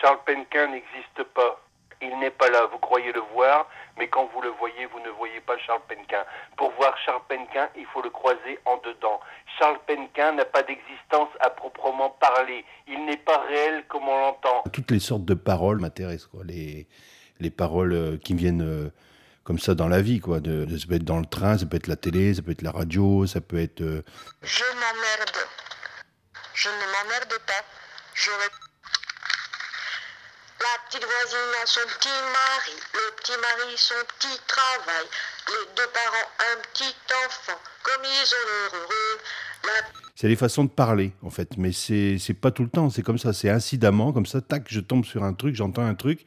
Charles Penquin n'existe pas. Il n'est pas là, vous croyez le voir, mais quand vous le voyez, vous ne voyez pas Charles Penquin. Pour voir Charles Penquin, il faut le croiser en dedans. Charles Penquin n'a pas d'existence à proprement parler. Il n'est pas réel comme on l'entend. Toutes les sortes de paroles m'intéressent, quoi. Les, les paroles euh, qui viennent euh, comme ça dans la vie, quoi. De, de- ça peut être dans le train, ça peut être la télé, ça peut être la radio, ça peut être. euh, Je m'emmerde. Je ne m'emmerde pas. Je La petite voisine a son petit mari, le petit mari son petit travail, les deux parents un petit enfant, comme ils ont l'air heureux. La C'est les façons de parler, en fait. Mais c'est c'est pas tout le temps, c'est comme ça, c'est incidemment, comme ça, tac, je tombe sur un truc, j'entends un truc.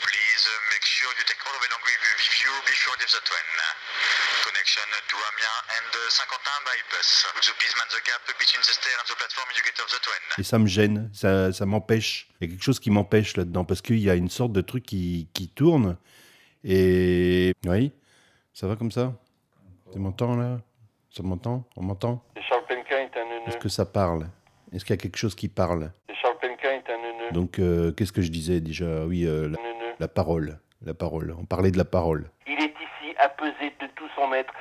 Et ça me gêne, ça, ça m'empêche. Il y a quelque chose qui m'empêche là-dedans, parce qu'il y a une sorte de truc qui, qui tourne. Et. Oui Ça va comme ça? Tu m'entends là? Ça m'entend? On m'entend? Est-ce que ça parle? Est-ce qu'il y a quelque chose qui parle? Donc, euh, qu'est-ce que je disais déjà? Oui, euh, la, parole. La parole. On parlait de la parole. Il est ici à peser de tout son être.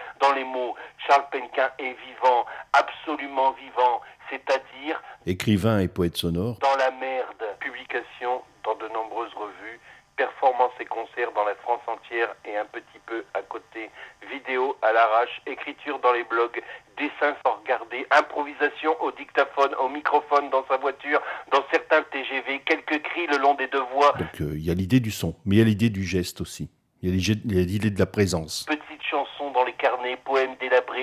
Charles Penquin est vivant, absolument vivant, c'est-à-dire Écrivain et poète sonore. dans la merde. Publication dans de nombreuses revues, performances et concerts dans la France entière et un petit peu à côté, vidéo à l'arrache, écriture dans les blogs, dessins sans regarder, improvisation au dictaphone, au microphone dans sa voiture, dans certains TGV, quelques cris le long des deux voies, Donc, euh, il y a l'idée du son, mais il y a l'idée du geste aussi. Il y a l'idée- de la présence. Petites chansons dans les carnets,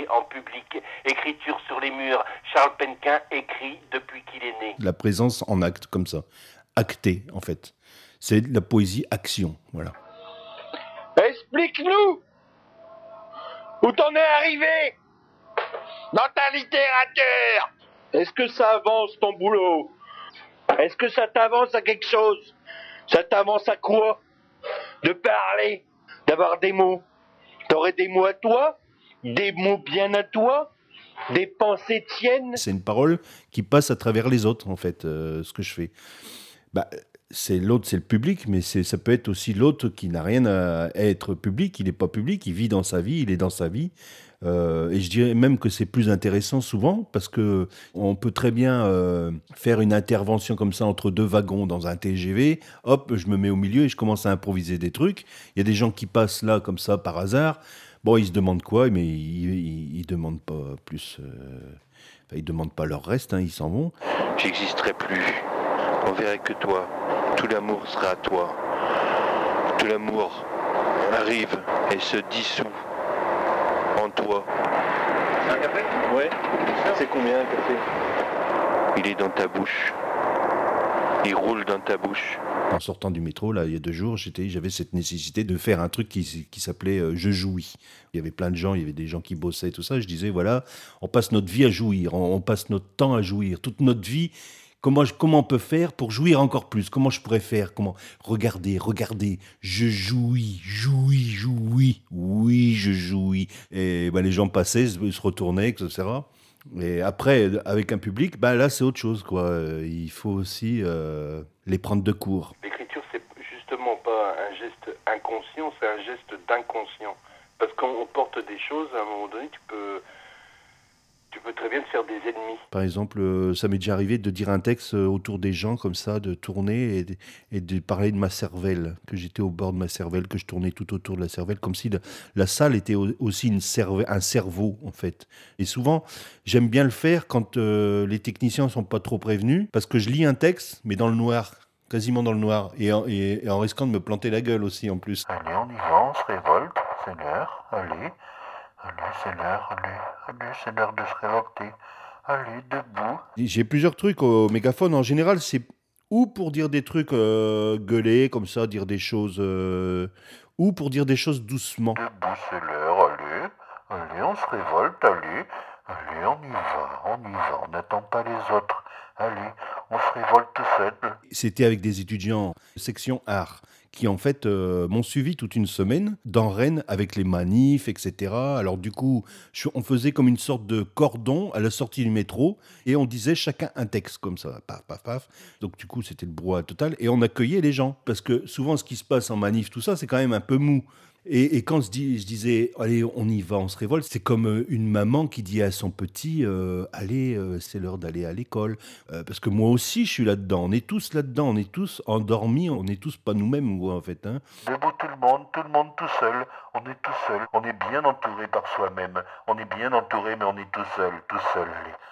en public, écriture sur les murs. Charles Penquin écrit depuis qu'il est né. La présence en acte, comme ça. Acté, en fait. C'est de la poésie action. Voilà. Explique-nous où t'en es arrivé dans ta littérature. Est-ce que ça avance ton boulot? Est-ce que ça t'avance à quelque chose? Ça t'avance à quoi? De parler, d'avoir des mots. T'aurais des mots à toi? Des mots bien à toi Des pensées tiennes C'est une parole qui passe à travers les autres, en fait, euh, ce que je fais. Bah, c'est l'autre, c'est le public, mais ça peut être aussi l'autre qui n'a rien à être public, il n'est pas public, il vit dans sa vie, il est dans sa vie. Euh, et je dirais même que c'est plus intéressant souvent parce que on peut très bien euh, faire une intervention comme ça entre deux wagons dans un TGV. Hop, je me mets au milieu et je commence à improviser des trucs. Il y a des gens qui passent là comme ça par hasard. Bon, ils se demandent quoi, mais ils, ils, ils demandent pas plus. euh, enfin, ils demandent pas leur reste, hein, ils s'en vont. J'existerai plus. On verrait que toi. Tout l'amour sera à toi. Tout l'amour arrive et se dissout en toi. Ouais. C'est combien un café? Il est dans ta bouche. Il roule dans ta bouche. En sortant du métro, là, il y a deux jours, j'avais cette nécessité de faire un truc qui, s'appelait euh, Je jouis. Il y avait plein de gens, il y avait des gens qui bossaient, tout ça. Je disais, voilà, on passe notre vie à jouir, on, passe notre temps à jouir, toute notre vie. Comment, comment on peut faire pour jouir encore plus? Comment je pourrais faire? Comment? Regardez, regardez, je jouis, jouis, jouis, oui, je jouis. Et ben, les gens passaient, se retournaient, etc. Et après, avec un public, ben, là, c'est autre chose. Quoi. Il faut aussi euh, les prendre de court. L'écriture, c'est justement pas un geste inconscient, c'est un geste d'inconscient. Parce qu'on porte des choses, à un moment donné, tu peux très bien te faire des ennemis. Par exemple, euh, ça m'est déjà arrivé de dire un texte euh, autour des gens comme ça, de tourner et de, et de parler de ma cervelle, que j'étais au bord de ma cervelle, que je tournais tout autour de la cervelle, comme si la salle était au- aussi une cerve- un cerveau en fait. Et souvent, j'aime bien le faire quand euh, les techniciens sont pas trop prévenus, parce que je lis un texte, mais dans le noir, quasiment dans le noir, et en, et- et en risquant de me planter la gueule aussi en plus. Allez, on y va, on se révolte. C'est l'heure. Allez. C'est l'heure. Allez. Allez, c'est l'heure de se révolter. Allez, debout. J'ai plusieurs trucs au mégaphone. En général, c'est ou pour dire des trucs euh, gueulés, comme ça, dire des choses, euh, ou pour dire des choses doucement. Debout, c'est l'heure. Allez. Allez, on se révolte. Allez. Allez, on y va. On y va. On n'attend pas les autres. Allez. on se révolte seul. C'était avec des étudiants section art qui en fait euh, m'ont suivi toute une semaine dans Rennes avec les manifs, etc. Alors du coup, on faisait comme une sorte de cordon à la sortie du métro et on disait chacun un texte comme ça, paf, paf, paf. Donc du coup, c'était le brouhaha total et on accueillait les gens parce que souvent, ce qui se passe en manif, tout ça, c'est quand même un peu mou. Et, quand je, dis, je disais, allez, on y va, on se révolte, c'est comme euh, une maman qui dit à son petit, euh, allez, c'est l'heure d'aller à l'école. Parce que moi aussi, je suis là-dedans. On est tous là-dedans. On est tous endormis. On est tous pas nous-mêmes, en fait. Hein. Debout tout le monde, tout le monde tout seul. On est tout seul. On est bien entouré par soi-même. On est bien entouré, mais on est tout seul, tout seul.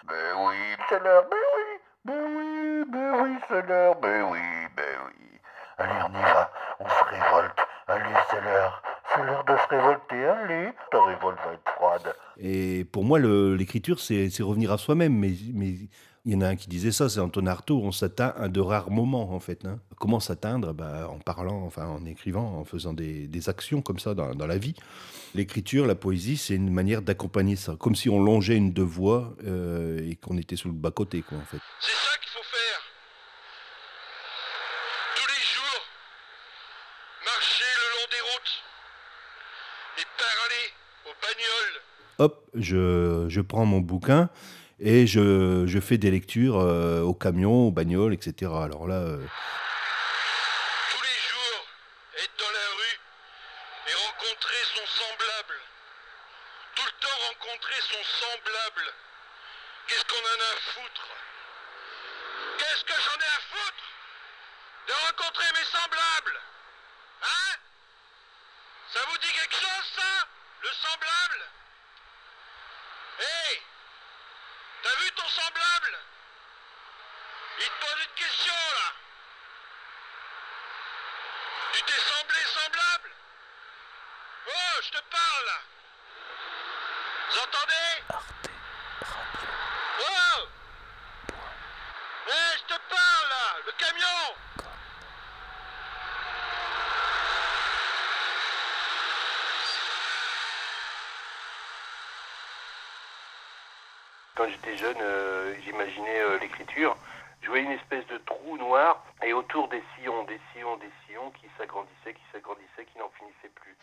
Mais oui, c'est l'heure, mais oui, mais oui, mais oui, c'est l'heure, mais oui, mais oui. Allez, on y va, on se révolte. Allez, c'est l'heure. C'est l'heure de se révolter, allez. Ta révolte va être froide. Et pour moi, l'écriture, c'est c'est revenir à soi-même. Mais mais il y en a un qui disait ça, c'est Antonin Artaud. On s'atteint à de rares moments, en fait. hein. Comment s'atteindre? Bah, En parlant, enfin, en écrivant, en faisant des, des actions comme ça dans, dans la vie. L'écriture, la poésie, c'est une manière d'accompagner ça. Comme si on longeait une deux voies euh, et qu'on était sur le bas-côté, quoi, en fait. C'est ça qu'il faut faire. Tous les jours, marcher le long des routes et parler aux bagnoles. hop, je, je prends mon bouquin et je, fais des lectures euh, au camion, au bagnole, etc. Alors là, euh, Tous les jours, être dans la rue et rencontrer son semblable. Tout le temps rencontrer son semblable. Qu'est-ce qu'on en a à foutre? Qu'est-ce que j'en ai à foutre? De rencontrer mes semblables. Hein? Ça vous dit quelque chose, ça? Le semblable? Hé semblable Il te pose une question, là. Tu t'es semblé semblable? Oh, je te parle là. Vous entendez? Oh Eh, je te parle là. Le camion quand j'étais jeune, euh, j'imaginais euh, l'écriture. Je voyais une espèce de trou noir et autour des sillons, des sillons, des sillons qui s'agrandissaient, qui s'agrandissaient, qui n'en finissaient plus.